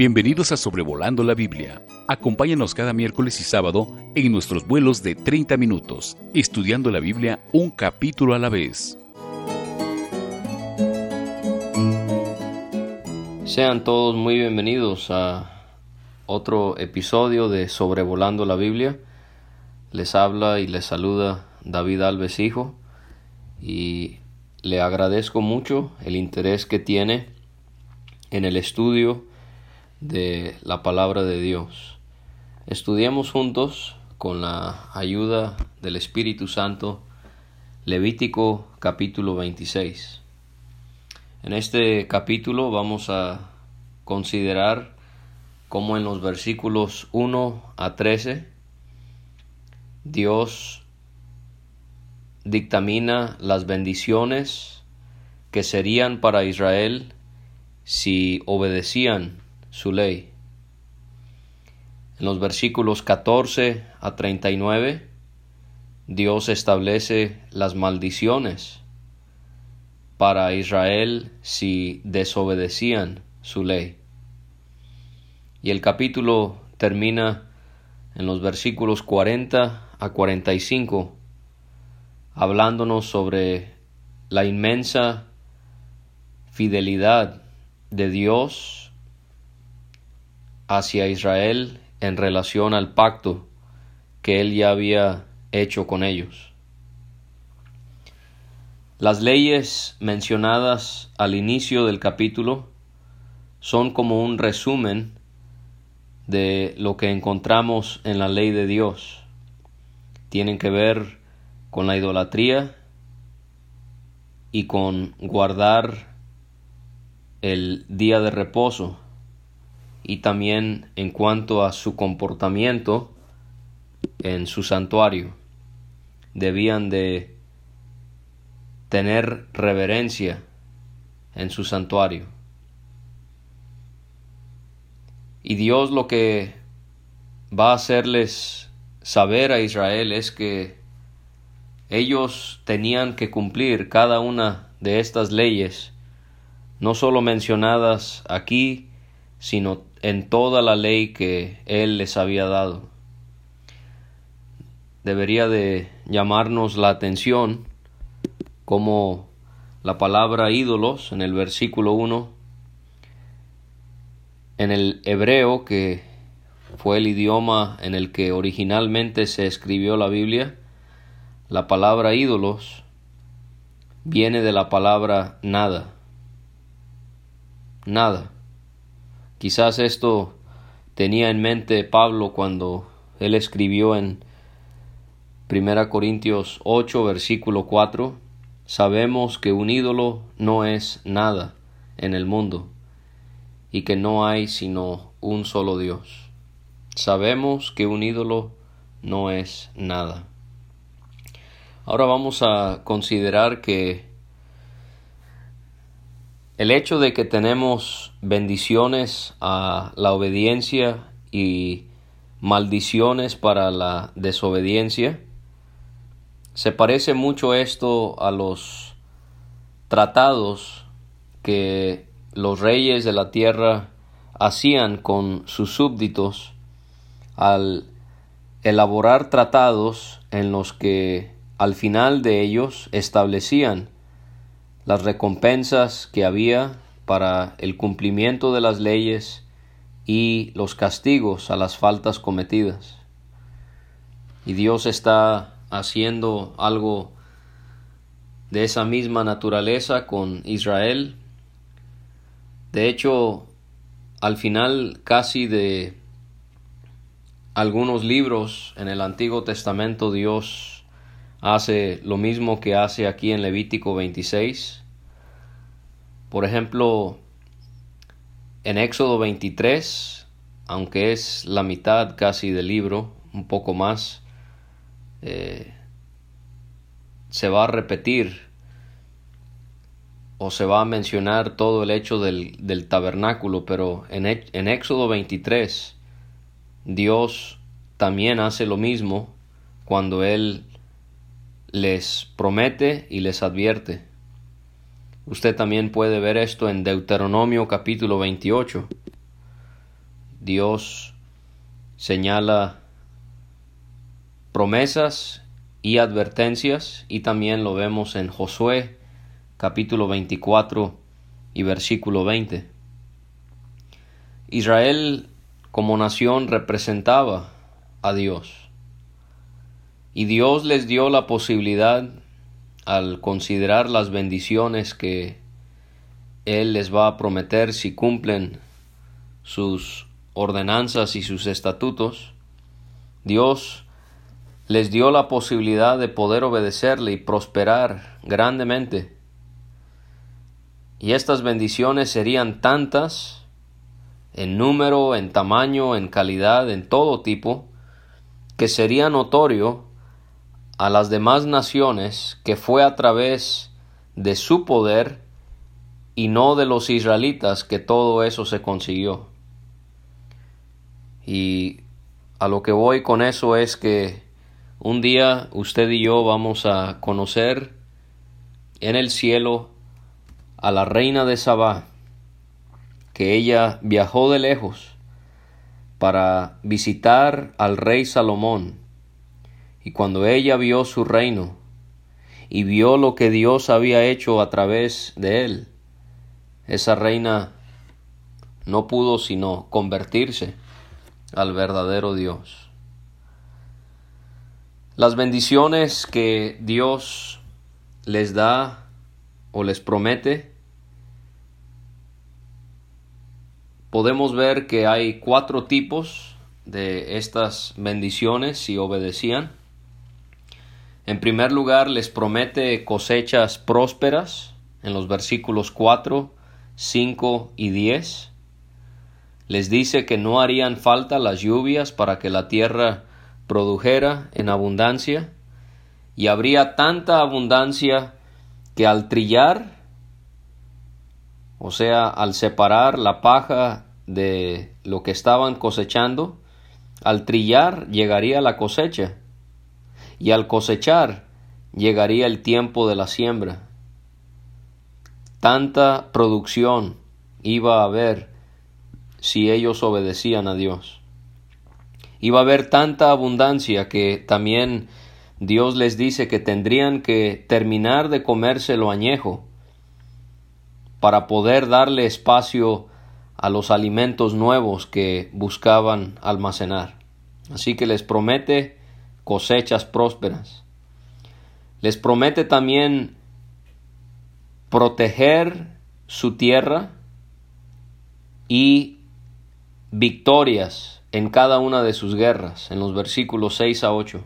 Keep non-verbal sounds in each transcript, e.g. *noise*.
Bienvenidos a Sobrevolando la Biblia. Acompáñanos cada miércoles y sábado en nuestros vuelos de 30 minutos, estudiando la Biblia un capítulo a la vez. Sean todos muy bienvenidos a otro episodio de Sobrevolando la Biblia. Les habla y les saluda David Alves Hijo y le agradezco mucho el interés que tiene en el estudio de la palabra de Dios. Estudiemos juntos con la ayuda del Espíritu Santo Levítico capítulo 26. En este capítulo vamos a considerar cómo en los versículos 1 a 13 Dios dictamina las bendiciones que serían para Israel si obedecían su ley. En los versículos 14 a 39, Dios establece las maldiciones para Israel si desobedecían su ley. Y el capítulo termina en los versículos 40 a 45, hablándonos sobre la inmensa fidelidad de Dios hacia Israel en relación al pacto que él ya había hecho con ellos. Las leyes mencionadas al inicio del capítulo son como un resumen de lo que encontramos en la ley de Dios. Tienen que ver con la idolatría y con guardar el día de reposo y también en cuanto a su comportamiento en su santuario. Debían de tener reverencia en su santuario. Y Dios lo que va a hacerles saber a Israel es que ellos tenían que cumplir cada una de estas leyes, no solo mencionadas aquí, sino en toda la ley que Él les había dado. Debería de llamarnos la atención como la palabra ídolos en el versículo 1, en el hebreo, que fue el idioma en el que originalmente se escribió la Biblia, la palabra ídolos viene de la palabra nada. Nada. Quizás esto tenía en mente Pablo cuando él escribió en 1 Corintios 8, versículo 4, sabemos que un ídolo no es nada en el mundo y que no hay sino un solo Dios. Sabemos que un ídolo no es nada. Ahora vamos a considerar que el hecho de que tenemos bendiciones a la obediencia y maldiciones para la desobediencia, se parece mucho esto a los tratados que los reyes de la tierra hacían con sus súbditos al elaborar tratados en los que al final de ellos establecían las recompensas que había para el cumplimiento de las leyes y los castigos a las faltas cometidas. Y Dios está haciendo algo de esa misma naturaleza con Israel. De hecho, al final casi de algunos libros en el Antiguo Testamento Dios hace lo mismo que hace aquí en Levítico 26. Por ejemplo, en Éxodo 23, aunque es la mitad casi del libro, un poco más, eh, se va a repetir o se va a mencionar todo el hecho del, del tabernáculo, pero en, en Éxodo 23 Dios también hace lo mismo cuando Él les promete y les advierte. Usted también puede ver esto en Deuteronomio capítulo 28. Dios señala promesas y advertencias y también lo vemos en Josué capítulo 24 y versículo 20. Israel como nación representaba a Dios y Dios les dio la posibilidad al considerar las bendiciones que Él les va a prometer si cumplen sus ordenanzas y sus estatutos, Dios les dio la posibilidad de poder obedecerle y prosperar grandemente. Y estas bendiciones serían tantas, en número, en tamaño, en calidad, en todo tipo, que sería notorio a las demás naciones que fue a través de su poder y no de los israelitas que todo eso se consiguió. Y a lo que voy con eso es que un día usted y yo vamos a conocer en el cielo a la reina de Sabá, que ella viajó de lejos para visitar al rey Salomón. Y cuando ella vio su reino y vio lo que Dios había hecho a través de él, esa reina no pudo sino convertirse al verdadero Dios. Las bendiciones que Dios les da o les promete, podemos ver que hay cuatro tipos de estas bendiciones si obedecían. En primer lugar, les promete cosechas prósperas en los versículos 4, 5 y 10. Les dice que no harían falta las lluvias para que la tierra produjera en abundancia, y habría tanta abundancia que al trillar, o sea, al separar la paja de lo que estaban cosechando, al trillar llegaría la cosecha, y al cosechar llegaría el tiempo de la siembra. Tanta producción iba a haber si ellos obedecían a Dios. Iba a haber tanta abundancia que también Dios les dice que tendrían que terminar de comerse lo añejo para poder darle espacio a los alimentos nuevos que buscaban almacenar. Así que les promete cosechas prósperas. Les promete también proteger su tierra y victorias en cada una de sus guerras, en los versículos 6 a 8.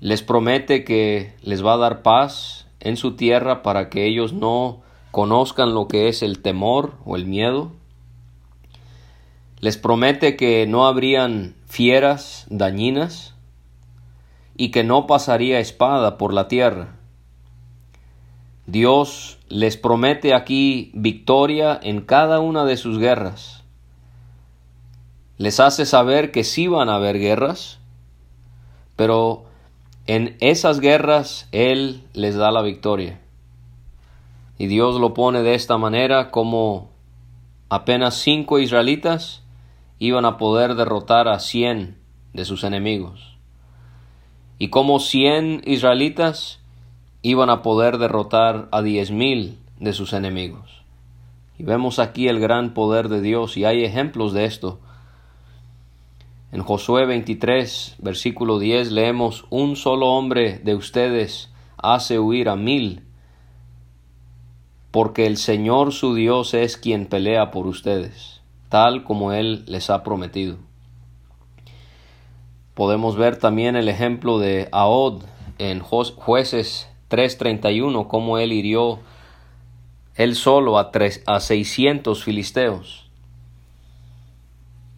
Les promete que les va a dar paz en su tierra para que ellos no conozcan lo que es el temor o el miedo. Les promete que no habrían fieras dañinas y que no pasaría espada por la tierra. Dios les promete aquí victoria en cada una de sus guerras les hace saber que sí van a haber guerras, pero en esas guerras Él les da la victoria. Y Dios lo pone de esta manera como apenas cinco israelitas iban a poder derrotar a cien de sus enemigos. Y como cien israelitas iban a poder derrotar a diez mil de sus enemigos. Y vemos aquí el gran poder de Dios y hay ejemplos de esto en Josué 23, versículo 10 leemos, Un solo hombre de ustedes hace huir a mil, porque el Señor su Dios es quien pelea por ustedes, tal como Él les ha prometido. Podemos ver también el ejemplo de Ahod en jueces 3.31, cómo él hirió él solo a, tres, a 600 filisteos.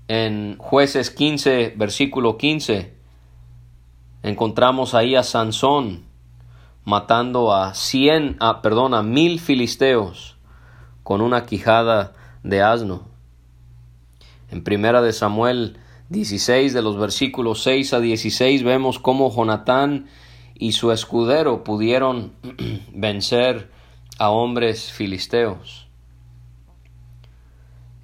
En jueces 15, versículo 15, encontramos ahí a Sansón matando a cien, a, perdón, a mil filisteos con una quijada de asno. En primera de Samuel 16, de los versículos 6 a 16, vemos cómo Jonatán y su escudero pudieron *clears throat* vencer a hombres filisteos.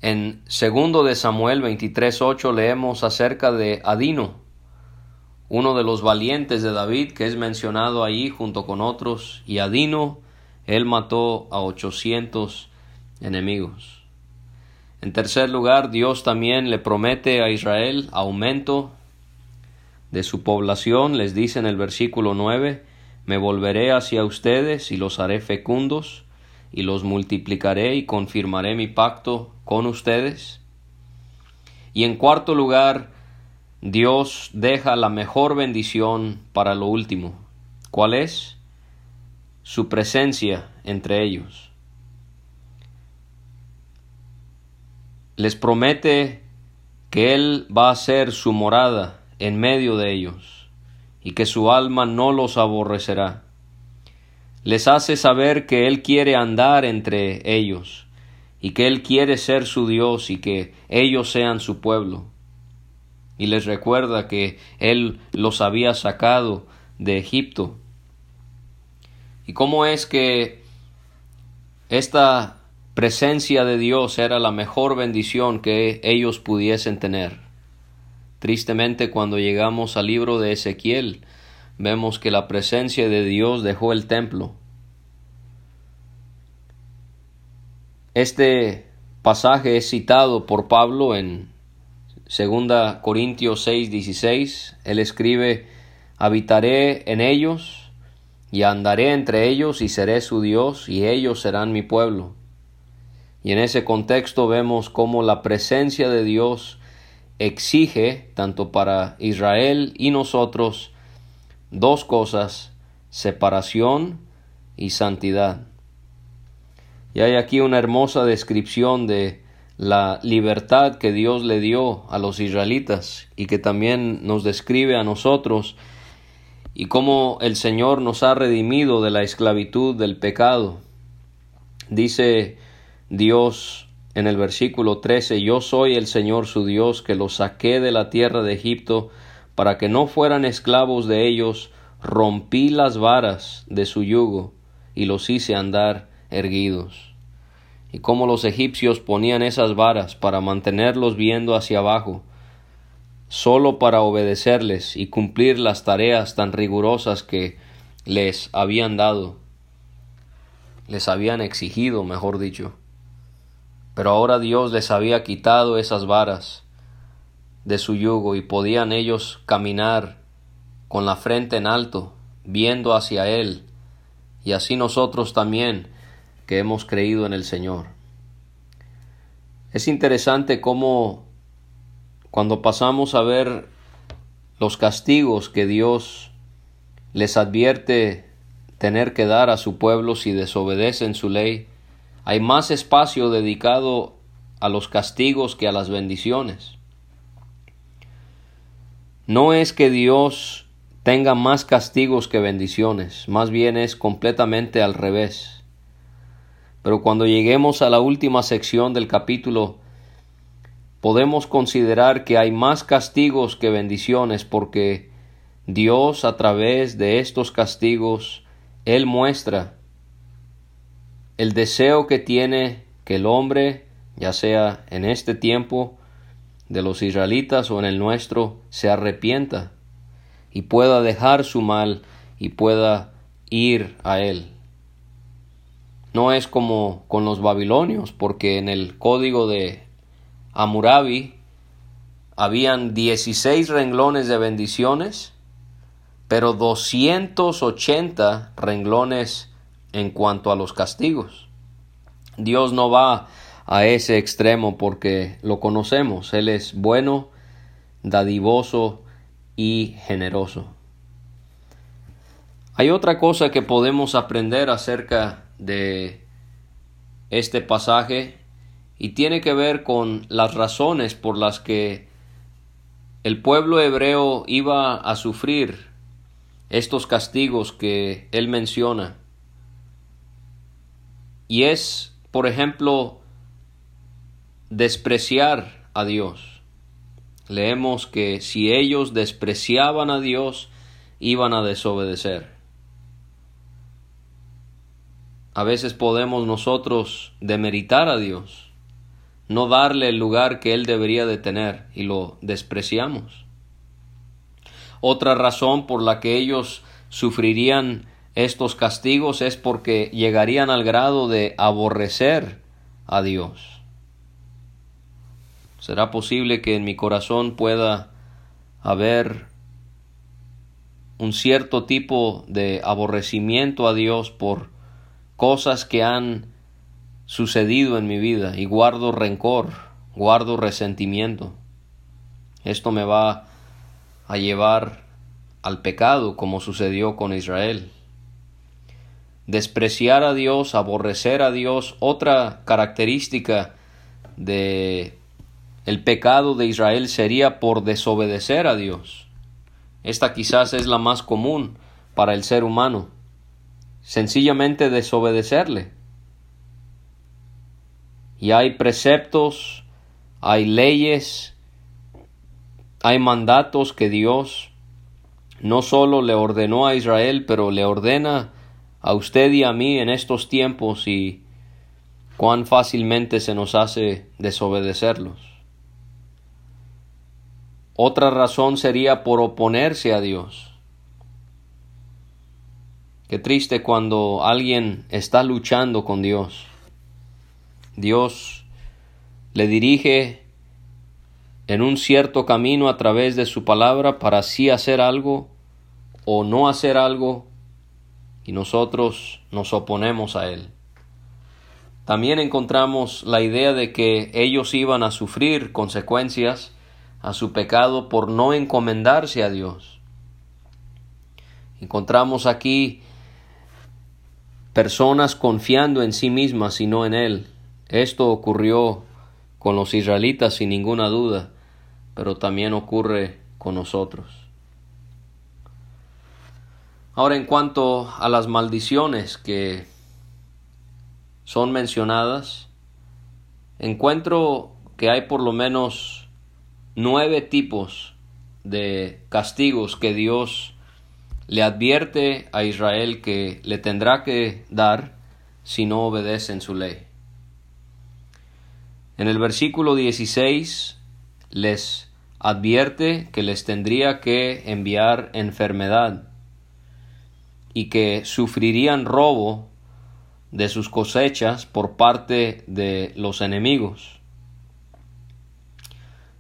En segundo de Samuel 23:8 leemos acerca de Adino, uno de los valientes de David que es mencionado ahí junto con otros, y Adino él mató a 800 enemigos. En tercer lugar, Dios también le promete a Israel aumento de su población. Les dice en el versículo 9, me volveré hacia ustedes y los haré fecundos y los multiplicaré y confirmaré mi pacto con ustedes. Y en cuarto lugar, Dios deja la mejor bendición para lo último. ¿Cuál es? Su presencia entre ellos. Les promete que Él va a ser su morada en medio de ellos y que su alma no los aborrecerá. Les hace saber que Él quiere andar entre ellos y que Él quiere ser su Dios y que ellos sean su pueblo. Y les recuerda que Él los había sacado de Egipto. ¿Y cómo es que esta presencia de Dios era la mejor bendición que ellos pudiesen tener. Tristemente cuando llegamos al libro de Ezequiel, vemos que la presencia de Dios dejó el templo. Este pasaje es citado por Pablo en 2 Corintios 6, 16. Él escribe, habitaré en ellos y andaré entre ellos y seré su Dios y ellos serán mi pueblo. Y en ese contexto vemos cómo la presencia de Dios exige, tanto para Israel y nosotros, dos cosas, separación y santidad. Y hay aquí una hermosa descripción de la libertad que Dios le dio a los israelitas y que también nos describe a nosotros y cómo el Señor nos ha redimido de la esclavitud del pecado. Dice Dios en el versículo 13, yo soy el Señor su Dios que los saqué de la tierra de Egipto para que no fueran esclavos de ellos, rompí las varas de su yugo y los hice andar erguidos. Y como los egipcios ponían esas varas para mantenerlos viendo hacia abajo, solo para obedecerles y cumplir las tareas tan rigurosas que les habían dado, les habían exigido, mejor dicho. Pero ahora Dios les había quitado esas varas de su yugo y podían ellos caminar con la frente en alto, viendo hacia Él, y así nosotros también que hemos creído en el Señor. Es interesante cómo cuando pasamos a ver los castigos que Dios les advierte tener que dar a su pueblo si desobedecen su ley, hay más espacio dedicado a los castigos que a las bendiciones. No es que Dios tenga más castigos que bendiciones, más bien es completamente al revés. Pero cuando lleguemos a la última sección del capítulo, podemos considerar que hay más castigos que bendiciones porque Dios a través de estos castigos, Él muestra el deseo que tiene que el hombre, ya sea en este tiempo de los israelitas o en el nuestro, se arrepienta y pueda dejar su mal y pueda ir a él. No es como con los babilonios, porque en el código de Amurabi habían 16 renglones de bendiciones, pero 280 renglones en cuanto a los castigos. Dios no va a ese extremo porque lo conocemos. Él es bueno, dadivoso y generoso. Hay otra cosa que podemos aprender acerca de este pasaje y tiene que ver con las razones por las que el pueblo hebreo iba a sufrir estos castigos que él menciona. Y es, por ejemplo, despreciar a Dios. Leemos que si ellos despreciaban a Dios, iban a desobedecer. A veces podemos nosotros demeritar a Dios, no darle el lugar que él debería de tener y lo despreciamos. Otra razón por la que ellos sufrirían estos castigos es porque llegarían al grado de aborrecer a Dios. ¿Será posible que en mi corazón pueda haber un cierto tipo de aborrecimiento a Dios por cosas que han sucedido en mi vida y guardo rencor, guardo resentimiento. Esto me va a llevar al pecado como sucedió con Israel despreciar a Dios, aborrecer a Dios, otra característica de el pecado de Israel sería por desobedecer a Dios. Esta quizás es la más común para el ser humano, sencillamente desobedecerle. Y hay preceptos, hay leyes, hay mandatos que Dios no solo le ordenó a Israel, pero le ordena a usted y a mí en estos tiempos y cuán fácilmente se nos hace desobedecerlos. Otra razón sería por oponerse a Dios. Qué triste cuando alguien está luchando con Dios. Dios le dirige en un cierto camino a través de su palabra para así hacer algo o no hacer algo y nosotros nos oponemos a él. También encontramos la idea de que ellos iban a sufrir consecuencias a su pecado por no encomendarse a Dios. Encontramos aquí personas confiando en sí mismas y no en Él. Esto ocurrió con los israelitas sin ninguna duda, pero también ocurre con nosotros. Ahora en cuanto a las maldiciones que son mencionadas, encuentro que hay por lo menos nueve tipos de castigos que Dios le advierte a Israel que le tendrá que dar si no obedecen su ley. En el versículo 16 les advierte que les tendría que enviar enfermedad y que sufrirían robo de sus cosechas por parte de los enemigos.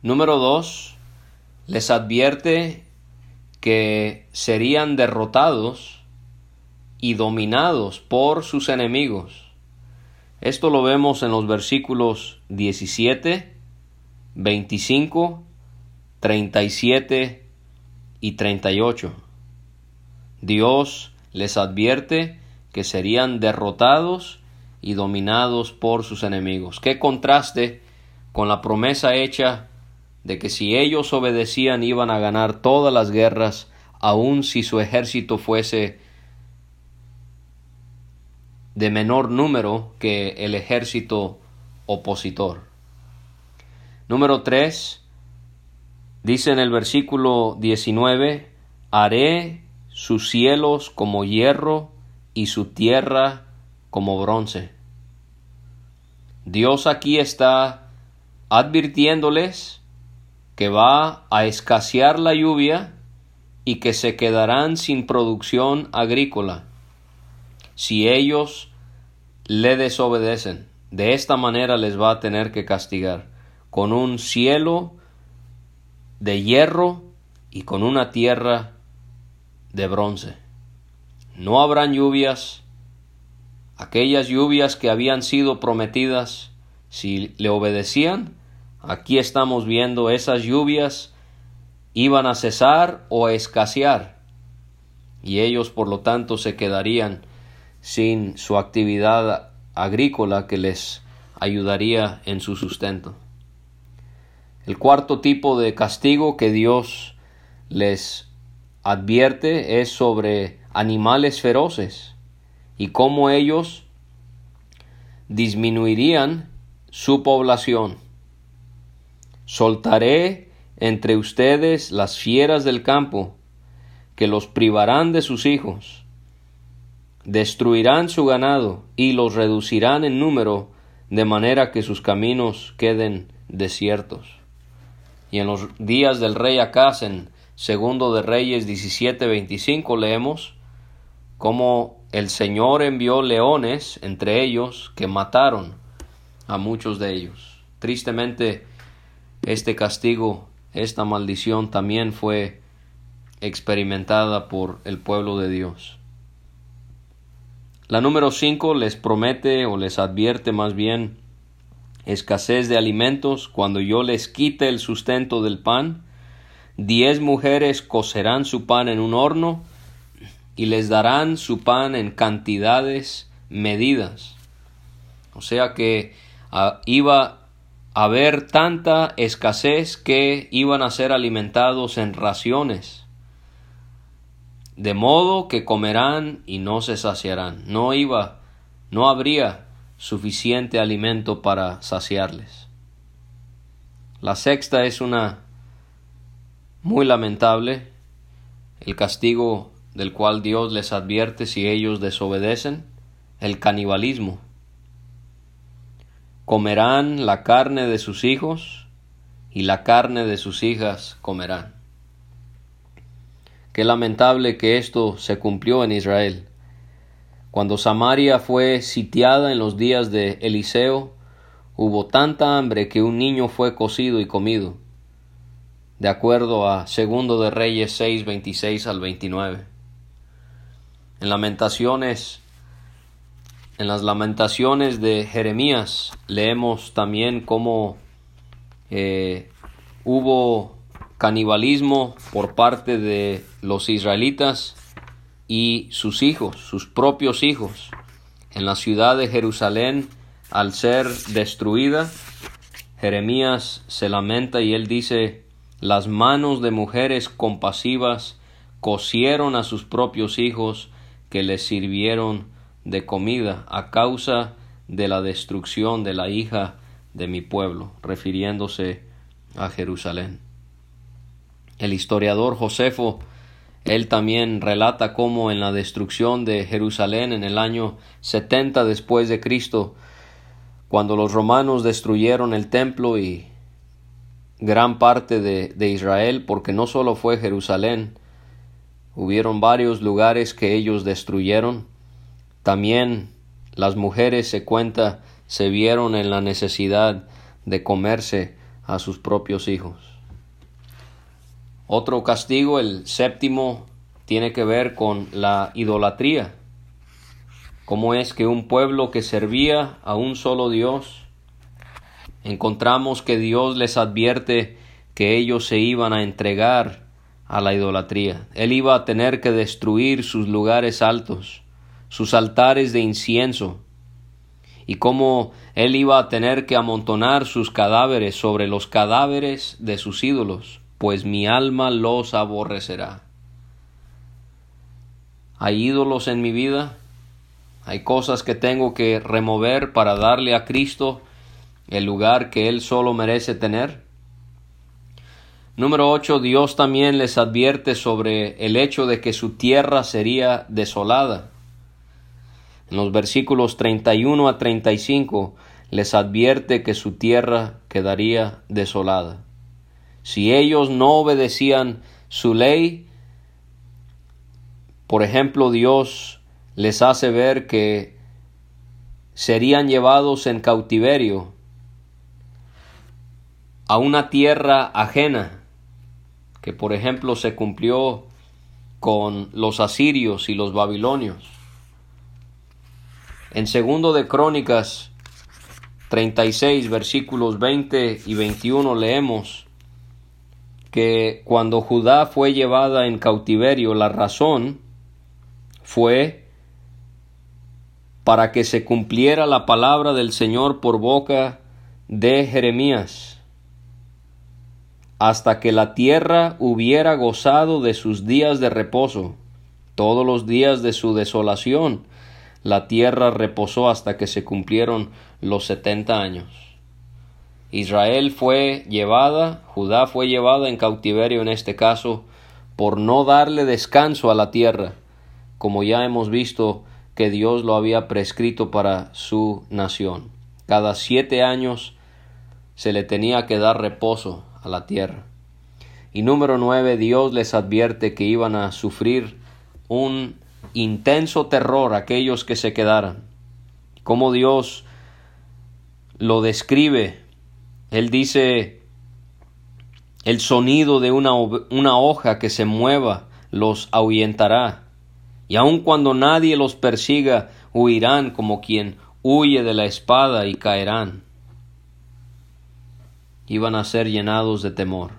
Número dos, les advierte que serían derrotados y dominados por sus enemigos. Esto lo vemos en los versículos 17, 25, 37 y 38. Dios les advierte que serían derrotados y dominados por sus enemigos. Qué contraste con la promesa hecha de que si ellos obedecían iban a ganar todas las guerras, aun si su ejército fuese de menor número que el ejército opositor. Número 3. Dice en el versículo 19, haré sus cielos como hierro y su tierra como bronce. Dios aquí está advirtiéndoles que va a escasear la lluvia y que se quedarán sin producción agrícola si ellos le desobedecen. De esta manera les va a tener que castigar con un cielo de hierro y con una tierra de bronce. No habrán lluvias, aquellas lluvias que habían sido prometidas, si le obedecían, aquí estamos viendo esas lluvias iban a cesar o a escasear, y ellos por lo tanto se quedarían sin su actividad agrícola que les ayudaría en su sustento. El cuarto tipo de castigo que Dios les advierte es sobre animales feroces y cómo ellos disminuirían su población. Soltaré entre ustedes las fieras del campo, que los privarán de sus hijos, destruirán su ganado y los reducirán en número de manera que sus caminos queden desiertos. Y en los días del rey Acaz, en segundo de Reyes 17:25 leemos cómo el Señor envió leones entre ellos que mataron a muchos de ellos. Tristemente, este castigo, esta maldición también fue experimentada por el pueblo de Dios. La número 5 les promete o les advierte más bien escasez de alimentos cuando yo les quite el sustento del pan. Diez mujeres cocerán su pan en un horno y les darán su pan en cantidades medidas. O sea que ah, iba a haber tanta escasez que iban a ser alimentados en raciones. De modo que comerán y no se saciarán. No iba, no habría suficiente alimento para saciarles. La sexta es una muy lamentable, el castigo del cual Dios les advierte si ellos desobedecen, el canibalismo. Comerán la carne de sus hijos y la carne de sus hijas comerán. Qué lamentable que esto se cumplió en Israel. Cuando Samaria fue sitiada en los días de Eliseo, hubo tanta hambre que un niño fue cocido y comido, de acuerdo a Segundo de Reyes 6, 26 al 29. En Lamentaciones, en las Lamentaciones de Jeremías leemos también cómo eh, hubo canibalismo por parte de los israelitas y sus hijos, sus propios hijos, en la ciudad de Jerusalén al ser destruida. Jeremías se lamenta y él dice, las manos de mujeres compasivas cosieron a sus propios hijos que les sirvieron de comida a causa de la destrucción de la hija de mi pueblo, refiriéndose a Jerusalén. El historiador Josefo, él también relata cómo en la destrucción de Jerusalén en el año 70 después de Cristo, cuando los romanos destruyeron el templo y gran parte de, de Israel, porque no solo fue Jerusalén, Hubieron varios lugares que ellos destruyeron. También las mujeres se cuenta se vieron en la necesidad de comerse a sus propios hijos. Otro castigo, el séptimo, tiene que ver con la idolatría. ¿Cómo es que un pueblo que servía a un solo Dios, encontramos que Dios les advierte que ellos se iban a entregar a la idolatría. Él iba a tener que destruir sus lugares altos, sus altares de incienso, y cómo él iba a tener que amontonar sus cadáveres sobre los cadáveres de sus ídolos, pues mi alma los aborrecerá. Hay ídolos en mi vida, hay cosas que tengo que remover para darle a Cristo el lugar que Él solo merece tener. Número 8. Dios también les advierte sobre el hecho de que su tierra sería desolada. En los versículos 31 a 35 les advierte que su tierra quedaría desolada. Si ellos no obedecían su ley, por ejemplo, Dios les hace ver que serían llevados en cautiverio a una tierra ajena que por ejemplo se cumplió con los asirios y los babilonios. En segundo de Crónicas 36 versículos 20 y 21 leemos que cuando Judá fue llevada en cautiverio la razón fue para que se cumpliera la palabra del Señor por boca de Jeremías hasta que la tierra hubiera gozado de sus días de reposo. Todos los días de su desolación, la tierra reposó hasta que se cumplieron los setenta años. Israel fue llevada, Judá fue llevada en cautiverio en este caso, por no darle descanso a la tierra, como ya hemos visto que Dios lo había prescrito para su nación. Cada siete años se le tenía que dar reposo a la tierra. Y número nueve, Dios les advierte que iban a sufrir un intenso terror aquellos que se quedaran. Como Dios lo describe, Él dice, el sonido de una, una hoja que se mueva los ahuyentará, y aun cuando nadie los persiga, huirán como quien huye de la espada y caerán. Iban a ser llenados de temor.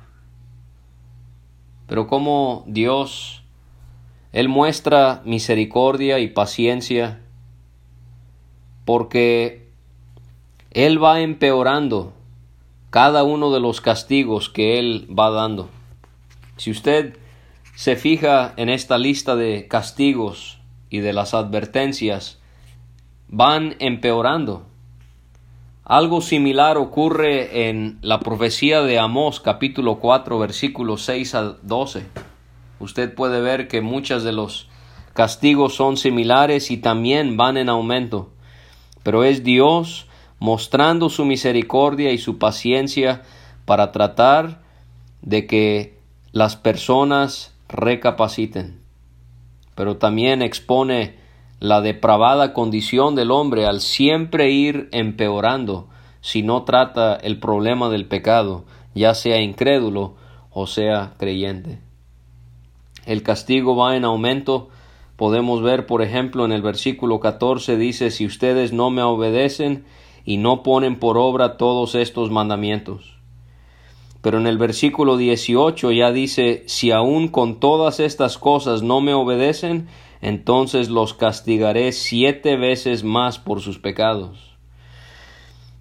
Pero como Dios, Él muestra misericordia y paciencia, porque Él va empeorando cada uno de los castigos que Él va dando. Si usted se fija en esta lista de castigos y de las advertencias, van empeorando. Algo similar ocurre en la profecía de Amós capítulo 4 versículos 6 al 12. Usted puede ver que muchos de los castigos son similares y también van en aumento. Pero es Dios mostrando su misericordia y su paciencia para tratar de que las personas recapaciten. Pero también expone la depravada condición del hombre al siempre ir empeorando si no trata el problema del pecado, ya sea incrédulo o sea creyente. El castigo va en aumento. Podemos ver, por ejemplo, en el versículo 14 dice, si ustedes no me obedecen y no ponen por obra todos estos mandamientos. Pero en el versículo 18 ya dice, si aún con todas estas cosas no me obedecen, entonces los castigaré siete veces más por sus pecados.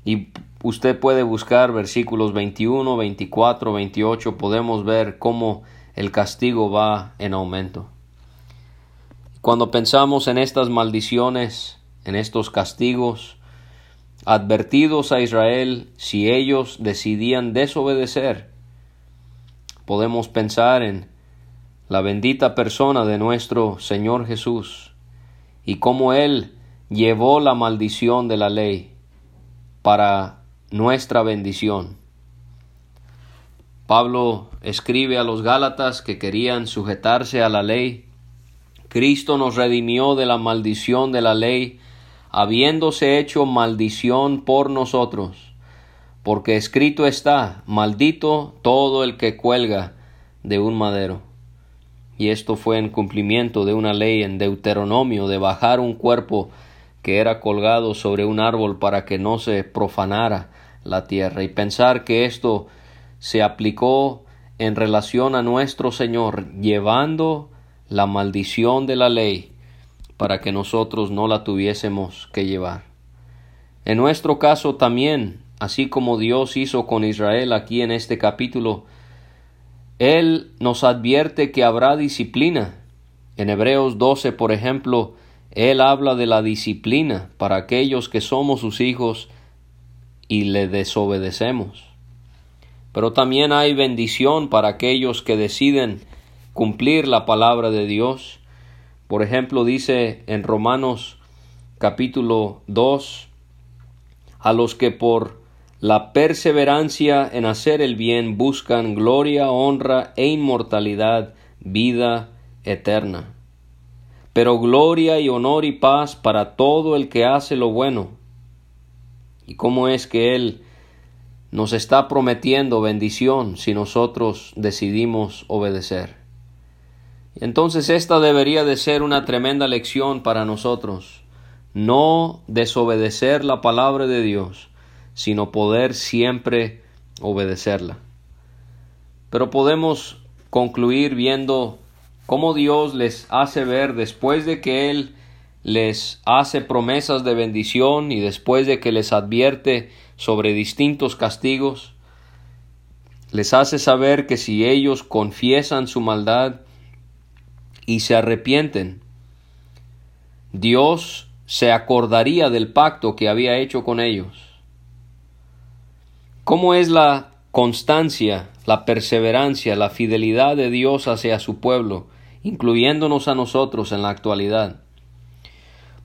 Y usted puede buscar versículos 21, 24, 28, podemos ver cómo el castigo va en aumento. Cuando pensamos en estas maldiciones, en estos castigos, advertidos a Israel si ellos decidían desobedecer, podemos pensar en la bendita persona de nuestro Señor Jesús y cómo Él llevó la maldición de la ley para nuestra bendición. Pablo escribe a los Gálatas que querían sujetarse a la ley. Cristo nos redimió de la maldición de la ley, habiéndose hecho maldición por nosotros, porque escrito está, maldito todo el que cuelga de un madero y esto fue en cumplimiento de una ley en Deuteronomio de bajar un cuerpo que era colgado sobre un árbol para que no se profanara la tierra y pensar que esto se aplicó en relación a nuestro Señor llevando la maldición de la ley para que nosotros no la tuviésemos que llevar. En nuestro caso también, así como Dios hizo con Israel aquí en este capítulo, él nos advierte que habrá disciplina. En Hebreos 12, por ejemplo, Él habla de la disciplina para aquellos que somos sus hijos y le desobedecemos. Pero también hay bendición para aquellos que deciden cumplir la palabra de Dios. Por ejemplo, dice en Romanos capítulo 2, a los que por la perseverancia en hacer el bien buscan gloria, honra e inmortalidad, vida eterna. Pero gloria y honor y paz para todo el que hace lo bueno. ¿Y cómo es que Él nos está prometiendo bendición si nosotros decidimos obedecer? Entonces esta debería de ser una tremenda lección para nosotros. No desobedecer la palabra de Dios sino poder siempre obedecerla. Pero podemos concluir viendo cómo Dios les hace ver después de que Él les hace promesas de bendición y después de que les advierte sobre distintos castigos, les hace saber que si ellos confiesan su maldad y se arrepienten, Dios se acordaría del pacto que había hecho con ellos ¿Cómo es la constancia, la perseverancia, la fidelidad de Dios hacia su pueblo, incluyéndonos a nosotros en la actualidad?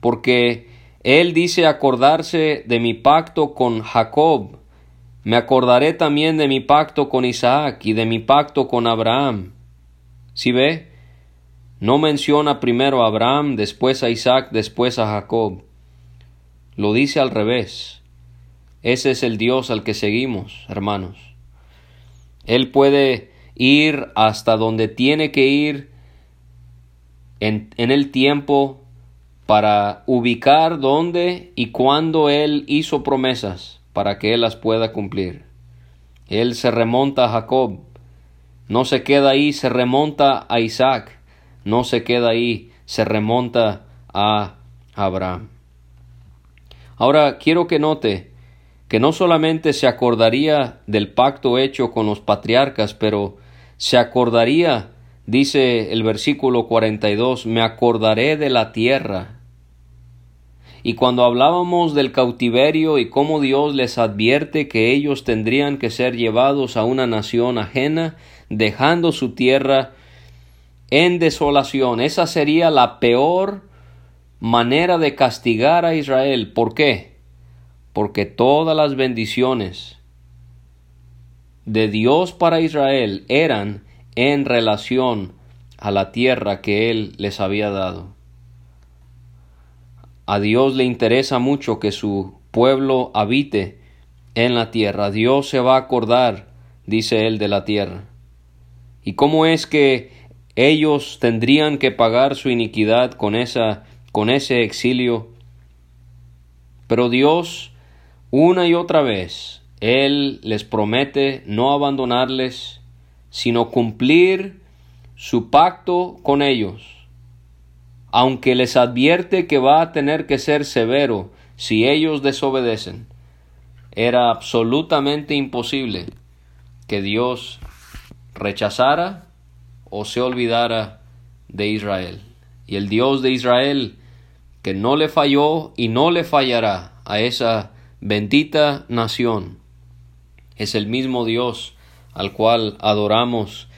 Porque Él dice acordarse de mi pacto con Jacob. Me acordaré también de mi pacto con Isaac y de mi pacto con Abraham. ¿Sí ve? No menciona primero a Abraham, después a Isaac, después a Jacob. Lo dice al revés. Ese es el Dios al que seguimos, hermanos. Él puede ir hasta donde tiene que ir en, el tiempo para ubicar dónde y cuándo Él hizo promesas para que Él las pueda cumplir. Él se remonta a Jacob, no se queda ahí, se remonta a Isaac, no se queda ahí, se remonta a Abraham. Ahora quiero que note que no solamente se acordaría del pacto hecho con los patriarcas, pero se acordaría, dice el versículo 42, me acordaré de la tierra y cuando hablábamos del cautiverio y cómo Dios les advierte que ellos tendrían que ser llevados a una nación ajena, dejando su tierra en desolación, esa sería la peor manera de castigar a Israel. ¿Por qué? Porque todas las bendiciones de Dios para Israel eran en relación a la tierra que Él les había dado. A Dios le interesa mucho que su pueblo habite en la tierra. Dios se va a acordar, dice él, de la tierra. ¿Y cómo es que ellos tendrían que pagar su iniquidad con esa con ese exilio? Pero Dios una y otra vez él les promete no abandonarles, sino cumplir su pacto con ellos aunque les advierte que va a tener que ser severo si ellos desobedecen, era absolutamente imposible que Dios rechazara o se olvidara de Israel. Y el Dios de Israel, que no le falló y no le fallará a esa bendita nación, es el mismo Dios al cual adoramos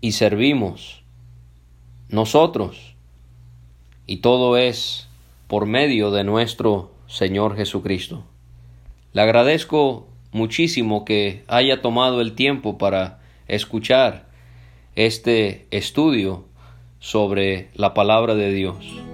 y servimos. Nosotros, y todo es por medio de nuestro Señor Jesucristo. Le agradezco muchísimo que haya tomado el tiempo para escuchar este estudio sobre la palabra de Dios.